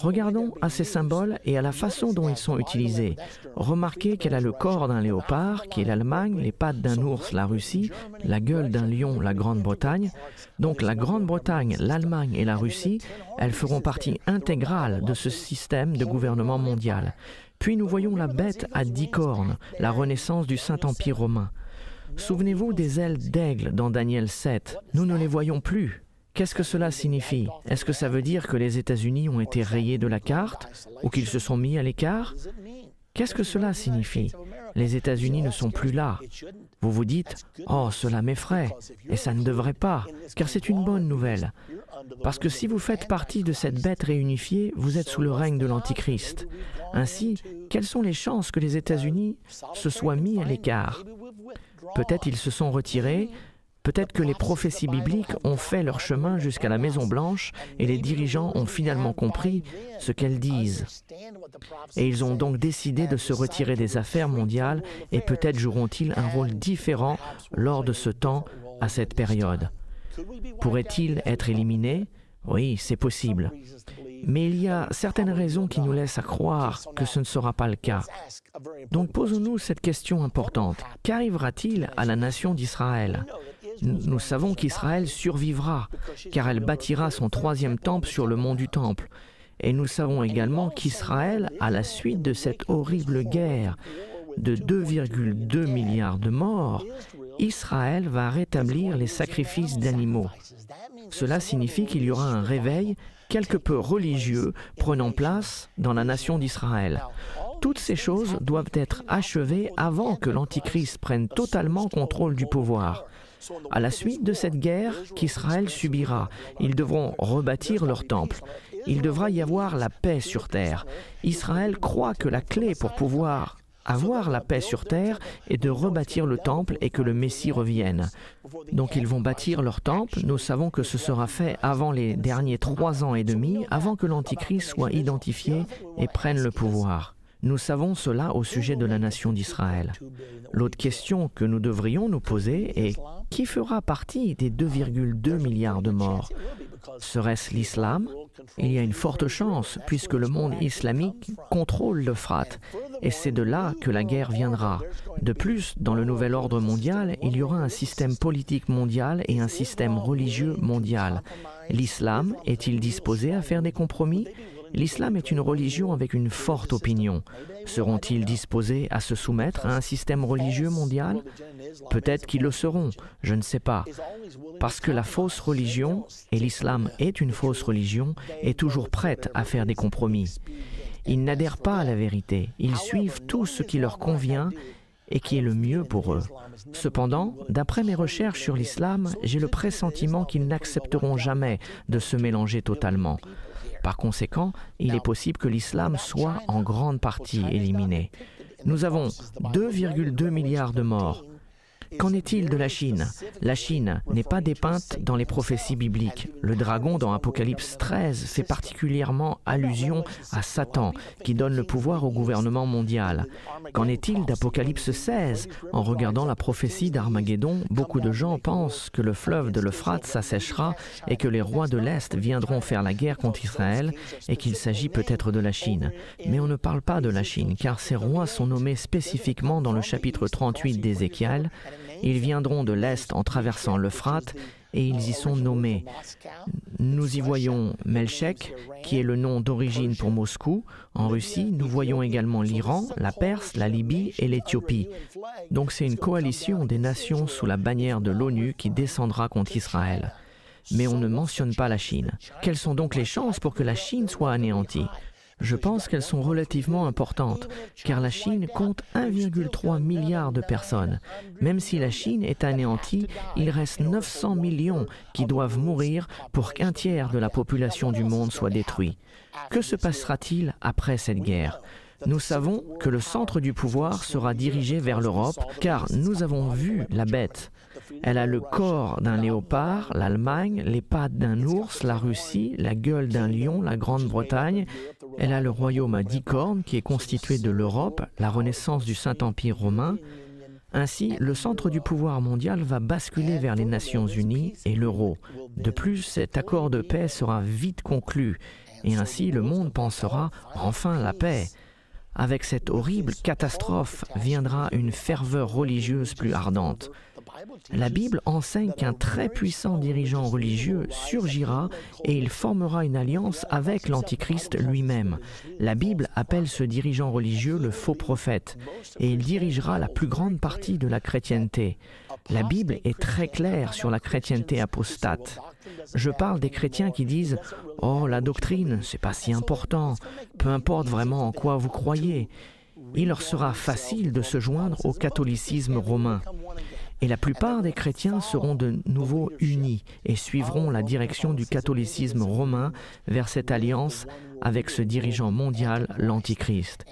Regardons à ces symboles et à la façon dont ils sont utilisés. Remarquez qu'elle a le corps d'un léopard, qui est l'Allemagne, les pattes d'un ours, la Russie, la gueule d'un lion, la Grande-Bretagne. Donc la Grande-Bretagne, l'Allemagne et la Russie, elles feront partie intégrale de ce système de gouvernement mondial. Puis nous voyons la bête à dix cornes, la renaissance du Saint-Empire romain. Souvenez-vous des ailes d'aigle dans Daniel 7. Nous ne les voyons plus. Qu'est-ce que cela signifie? Est-ce que ça veut dire que les États-Unis ont été rayés de la carte ou qu'ils se sont mis à l'écart? Qu'est-ce que cela signifie? Les États-Unis ne sont plus là. Vous vous dites, oh, cela m'effraie, et ça ne devrait pas, car c'est une bonne nouvelle. Parce que si vous faites partie de cette bête réunifiée, vous êtes sous le règne de l'Antichrist. Ainsi, quelles sont les chances que les États-Unis se soient mis à l'écart? Peut-être ils se sont retirés, Peut-être que les prophéties bibliques ont fait leur chemin jusqu'à la Maison Blanche et les dirigeants ont finalement compris ce qu'elles disent. Et ils ont donc décidé de se retirer des affaires mondiales et peut-être joueront-ils un rôle différent lors de ce temps à cette période. Pourrait-il être éliminé Oui, c'est possible. Mais il y a certaines raisons qui nous laissent à croire que ce ne sera pas le cas. Donc posons-nous cette question importante. Qu'arrivera-t-il à la nation d'Israël? Nous savons qu'Israël survivra, car elle bâtira son troisième temple sur le mont du temple. Et nous savons également qu'Israël, à la suite de cette horrible guerre de 2,2 milliards de morts, Israël va rétablir les sacrifices d'animaux. Cela signifie qu'il y aura un réveil quelque peu religieux prenant place dans la nation d'Israël. Toutes ces choses doivent être achevées avant que l'Antichrist prenne totalement contrôle du pouvoir. À la suite de cette guerre qu'Israël subira, ils devront rebâtir leur temple. Il devra y avoir la paix sur terre. Israël croit que la clé pour pouvoir avoir la paix sur terre est de rebâtir le temple et que le Messie revienne. Donc ils vont bâtir leur temple. Nous savons que ce sera fait avant les derniers trois ans et demi, avant que l'Antichrist soit identifié et prenne le pouvoir. Nous savons cela au sujet de la nation d'Israël. L'autre question que nous devrions nous poser est qui fera partie des 2,2 milliards de morts? Serait-ce l'islam? Il y a une forte chance puisque le monde islamique contrôle l'Euphrate et c'est de là que la guerre viendra. De plus, dans le nouvel ordre mondial, il y aura un système politique mondial et un système religieux mondial. L'islam est-il disposé à faire des compromis? L'islam est une religion avec une forte opinion. Seront-ils disposés à se soumettre à un système religieux mondial? Peut-être qu'ils le seront, je ne sais pas. Parce que la fausse religion, et l'islam est une fausse religion, est toujours prête à faire des compromis. Ils n'adhèrent pas à la vérité, ils suivent tout ce qui leur convient et qui est le mieux pour eux. Cependant, d'après mes recherches sur l'islam, j'ai le pressentiment qu'ils n'accepteront jamais de se mélanger totalement. Par conséquent, il est possible que l'islam soit en grande partie éliminé. Nous avons 2,2 milliards de morts, Qu'en est-il de la Chine? La Chine n'est pas dépeinte dans les prophéties bibliques. Le dragon dans Apocalypse 13 fait particulièrement allusion à Satan, qui donne le pouvoir au gouvernement mondial. Qu'en est-il d'Apocalypse 16 En regardant la prophétie d'Armageddon, beaucoup de gens pensent que le fleuve de l'Euphrate s'asséchera et que les rois de l'Est viendront faire la guerre contre Israël et qu'il s'agit peut-être de la Chine. Mais on ne parle pas de la Chine, car ces rois sont nommés spécifiquement dans le chapitre 38 d'Ézéchiel ils viendront de l'Est en traversant l'Euphrate et ils y sont nommés. Nous y voyons Melchek, qui est le nom d'origine pour Moscou. En Russie, nous voyons également l'Iran, la Perse, la Libye et l'Éthiopie. Donc c'est une coalition des nations sous la bannière de l'ONU qui descendra contre Israël. Mais on ne mentionne pas la Chine. Quelles sont donc les chances pour que la Chine soit anéantie? Je pense qu'elles sont relativement importantes, car la Chine compte 1,3 milliard de personnes. Même si la Chine est anéantie, il reste 900 millions qui doivent mourir pour qu'un tiers de la population du monde soit détruit. Que se passera-t-il après cette guerre? Nous savons que le centre du pouvoir sera dirigé vers l'Europe, car nous avons vu la bête. Elle a le corps d'un léopard, l'Allemagne, les pattes d'un ours, la Russie, la gueule d'un lion, la Grande-Bretagne. Elle a le royaume à dix cornes qui est constitué de l'Europe, la renaissance du Saint-Empire romain. Ainsi, le centre du pouvoir mondial va basculer vers les Nations Unies et l'euro. De plus, cet accord de paix sera vite conclu, et ainsi le monde pensera enfin la paix. Avec cette horrible catastrophe viendra une ferveur religieuse plus ardente. La Bible enseigne qu'un très puissant dirigeant religieux surgira et il formera une alliance avec l'Antichrist lui-même. La Bible appelle ce dirigeant religieux le faux prophète et il dirigera la plus grande partie de la chrétienté. La Bible est très claire sur la chrétienté apostate. Je parle des chrétiens qui disent Oh, la doctrine, c'est pas si important, peu importe vraiment en quoi vous croyez. Il leur sera facile de se joindre au catholicisme romain. Et la plupart des chrétiens seront de nouveau unis et suivront la direction du catholicisme romain vers cette alliance avec ce dirigeant mondial, l'Antichrist.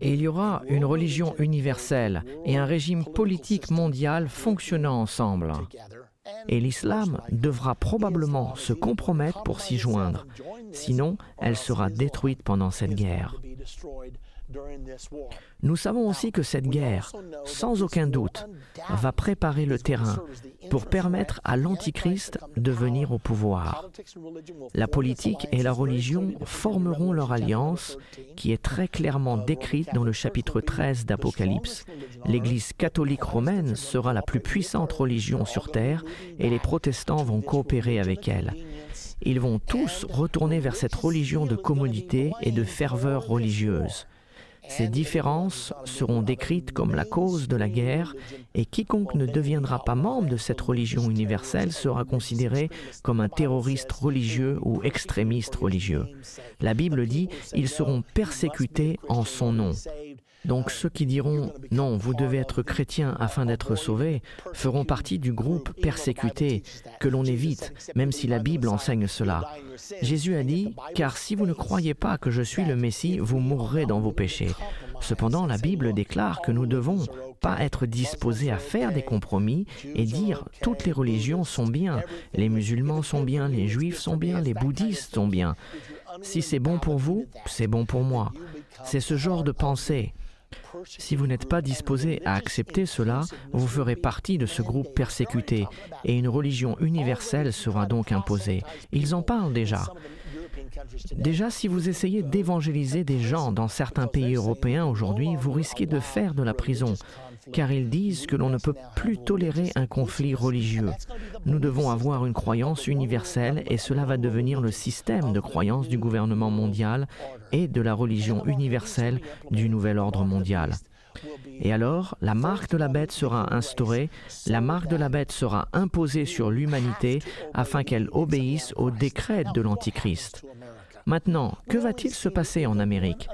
Et il y aura une religion universelle et un régime politique mondial fonctionnant ensemble. Et l'islam devra probablement se compromettre pour s'y joindre, sinon elle sera détruite pendant cette guerre. Nous savons aussi que cette guerre, sans aucun doute, va préparer le terrain pour permettre à l'Antichrist de venir au pouvoir. La politique et la religion formeront leur alliance qui est très clairement décrite dans le chapitre 13 d'Apocalypse. L'Église catholique romaine sera la plus puissante religion sur Terre et les protestants vont coopérer avec elle. Ils vont tous retourner vers cette religion de commodité et de ferveur religieuse. Ces différences seront décrites comme la cause de la guerre et quiconque ne deviendra pas membre de cette religion universelle sera considéré comme un terroriste religieux ou extrémiste religieux. La Bible dit, ils seront persécutés en son nom. Donc ceux qui diront non, vous devez être chrétien afin d'être sauvé feront partie du groupe persécuté que l'on évite, même si la Bible enseigne cela. Jésus a dit, car si vous ne croyez pas que je suis le Messie, vous mourrez dans vos péchés. Cependant, la Bible déclare que nous devons pas être disposés à faire des compromis et dire toutes les religions sont bien, les musulmans sont bien, les juifs sont bien, les bouddhistes sont bien. Si c'est bon pour vous, c'est bon pour moi. C'est ce genre de pensée. Si vous n'êtes pas disposé à accepter cela, vous ferez partie de ce groupe persécuté et une religion universelle sera donc imposée. Ils en parlent déjà. Déjà, si vous essayez d'évangéliser des gens dans certains pays européens aujourd'hui, vous risquez de faire de la prison, car ils disent que l'on ne peut plus tolérer un conflit religieux. Nous devons avoir une croyance universelle et cela va devenir le système de croyance du gouvernement mondial et de la religion universelle du nouvel ordre mondial. Et alors, la marque de la bête sera instaurée, la marque de la bête sera imposée sur l'humanité afin qu'elle obéisse au décret de l'Antichrist. Maintenant, que va-t-il se passer en Amérique?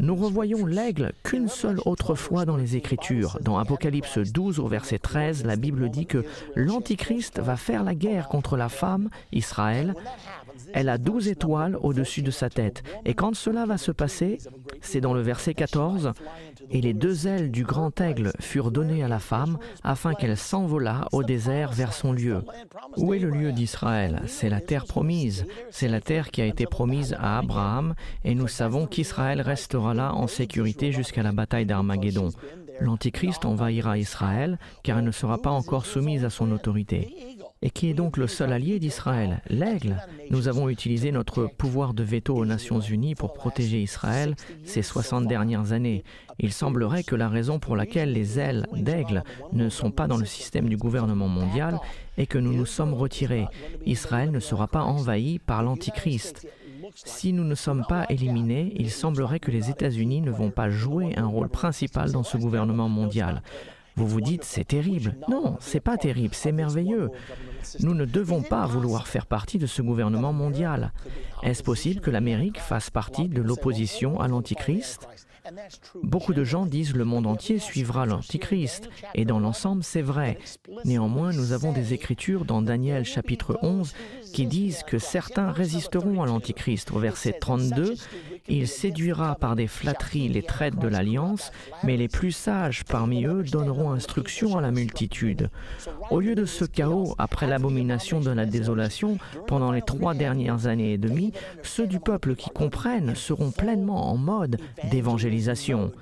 Nous revoyons l'aigle qu'une seule autre fois dans les Écritures. Dans Apocalypse 12 au verset 13, la Bible dit que l'Antichrist va faire la guerre contre la femme, Israël. Elle a douze étoiles au-dessus de sa tête. Et quand cela va se passer, c'est dans le verset 14, et les deux ailes du grand aigle furent données à la femme afin qu'elle s'envolât au désert vers son lieu. Où est le lieu d'Israël? C'est la terre promise. C'est la terre qui a été promise à Abraham et nous savons qu'Israël restera là en sécurité jusqu'à la bataille d'Armageddon. L'Antichrist envahira Israël car elle ne sera pas encore soumise à son autorité. Et qui est donc le seul allié d'Israël L'aigle. Nous avons utilisé notre pouvoir de veto aux Nations Unies pour protéger Israël ces 60 dernières années. Il semblerait que la raison pour laquelle les ailes d'aigle ne sont pas dans le système du gouvernement mondial est que nous nous sommes retirés. Israël ne sera pas envahi par l'Antichrist. Si nous ne sommes pas éliminés, il semblerait que les États-Unis ne vont pas jouer un rôle principal dans ce gouvernement mondial. Vous vous dites, c'est terrible. Non, c'est pas terrible, c'est merveilleux. Nous ne devons pas vouloir faire partie de ce gouvernement mondial. Est-ce possible que l'Amérique fasse partie de l'opposition à l'Antichrist? Beaucoup de gens disent le monde entier suivra l'Antichrist, et dans l'ensemble c'est vrai. Néanmoins, nous avons des écritures dans Daniel chapitre 11 qui disent que certains résisteront à l'Antichrist. Au verset 32, il séduira par des flatteries les traites de l'alliance, mais les plus sages parmi eux donneront instruction à la multitude. Au lieu de ce chaos après l'abomination de la désolation, pendant les trois dernières années et demie, ceux du peuple qui comprennent seront pleinement en mode d'évangélisation.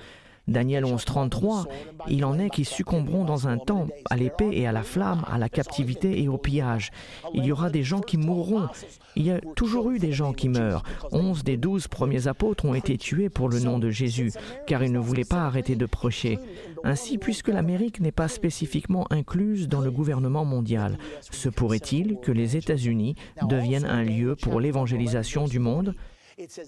Daniel 11, 33, il en est qui succomberont dans un temps à l'épée et à la flamme, à la captivité et au pillage. Il y aura des gens qui mourront. Il y a toujours eu des gens qui meurent. Onze des douze premiers apôtres ont été tués pour le nom de Jésus, car ils ne voulaient pas arrêter de prêcher. Ainsi, puisque l'Amérique n'est pas spécifiquement incluse dans le gouvernement mondial, se pourrait-il que les États-Unis deviennent un lieu pour l'évangélisation du monde?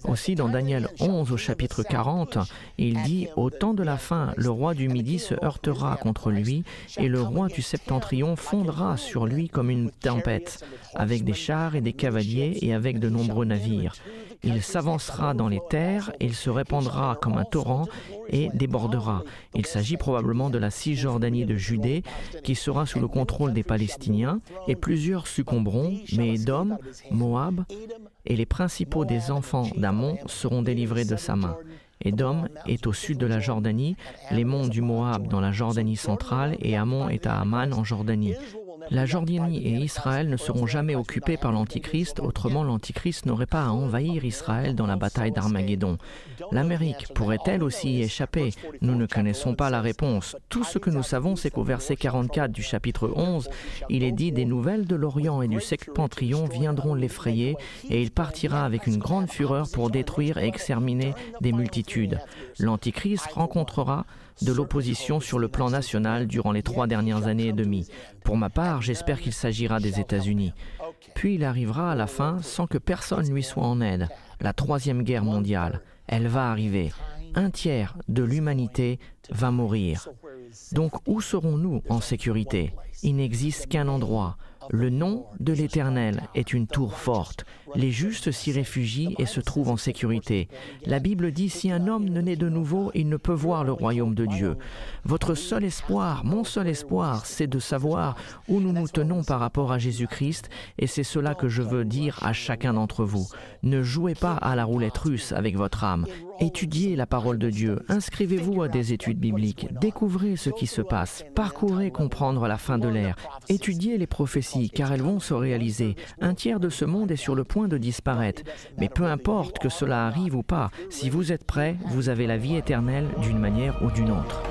Aussi, dans Daniel 11 au chapitre 40, il dit, Au temps de la fin, le roi du Midi se heurtera contre lui, et le roi du Septentrion fondra sur lui comme une tempête, avec des chars et des cavaliers et avec de nombreux navires. Il s'avancera dans les terres, il se répandra comme un torrent et débordera. Il s'agit probablement de la Cisjordanie de Judée qui sera sous le contrôle des Palestiniens et plusieurs succomberont, mais Édom, Moab et les principaux des enfants d'Amon seront délivrés de sa main. Édom est au sud de la Jordanie, les monts du Moab dans la Jordanie centrale et Amon est à Amman en Jordanie. La Jordanie et Israël ne seront jamais occupés par l'Antichrist, autrement l'Antichrist n'aurait pas à envahir Israël dans la bataille d'Armageddon. L'Amérique pourrait-elle aussi y échapper Nous ne connaissons pas la réponse. Tout ce que nous savons, c'est qu'au verset 44 du chapitre 11, il est dit Des nouvelles de l'Orient et du septentrion viendront l'effrayer, et il partira avec une grande fureur pour détruire et exterminer des multitudes. L'Antichrist rencontrera de l'opposition sur le plan national durant les trois dernières années et demie. Pour ma part, j'espère qu'il s'agira des États-Unis. Puis il arrivera à la fin sans que personne lui soit en aide. La troisième guerre mondiale, elle va arriver. Un tiers de l'humanité va mourir. Donc où serons-nous en sécurité? Il n'existe qu'un endroit, le nom de l'Éternel est une tour forte. Les justes s'y réfugient et se trouvent en sécurité. La Bible dit, si un homme ne naît de nouveau, il ne peut voir le royaume de Dieu. Votre seul espoir, mon seul espoir, c'est de savoir où nous nous tenons par rapport à Jésus-Christ, et c'est cela que je veux dire à chacun d'entre vous. Ne jouez pas à la roulette russe avec votre âme. Étudiez la parole de Dieu, inscrivez-vous à des études bibliques, découvrez ce qui se passe, parcourez comprendre la fin de l'ère, étudiez les prophéties, car elles vont se réaliser. Un tiers de ce monde est sur le de disparaître. Mais peu importe que cela arrive ou pas, si vous êtes prêt, vous avez la vie éternelle d'une manière ou d'une autre.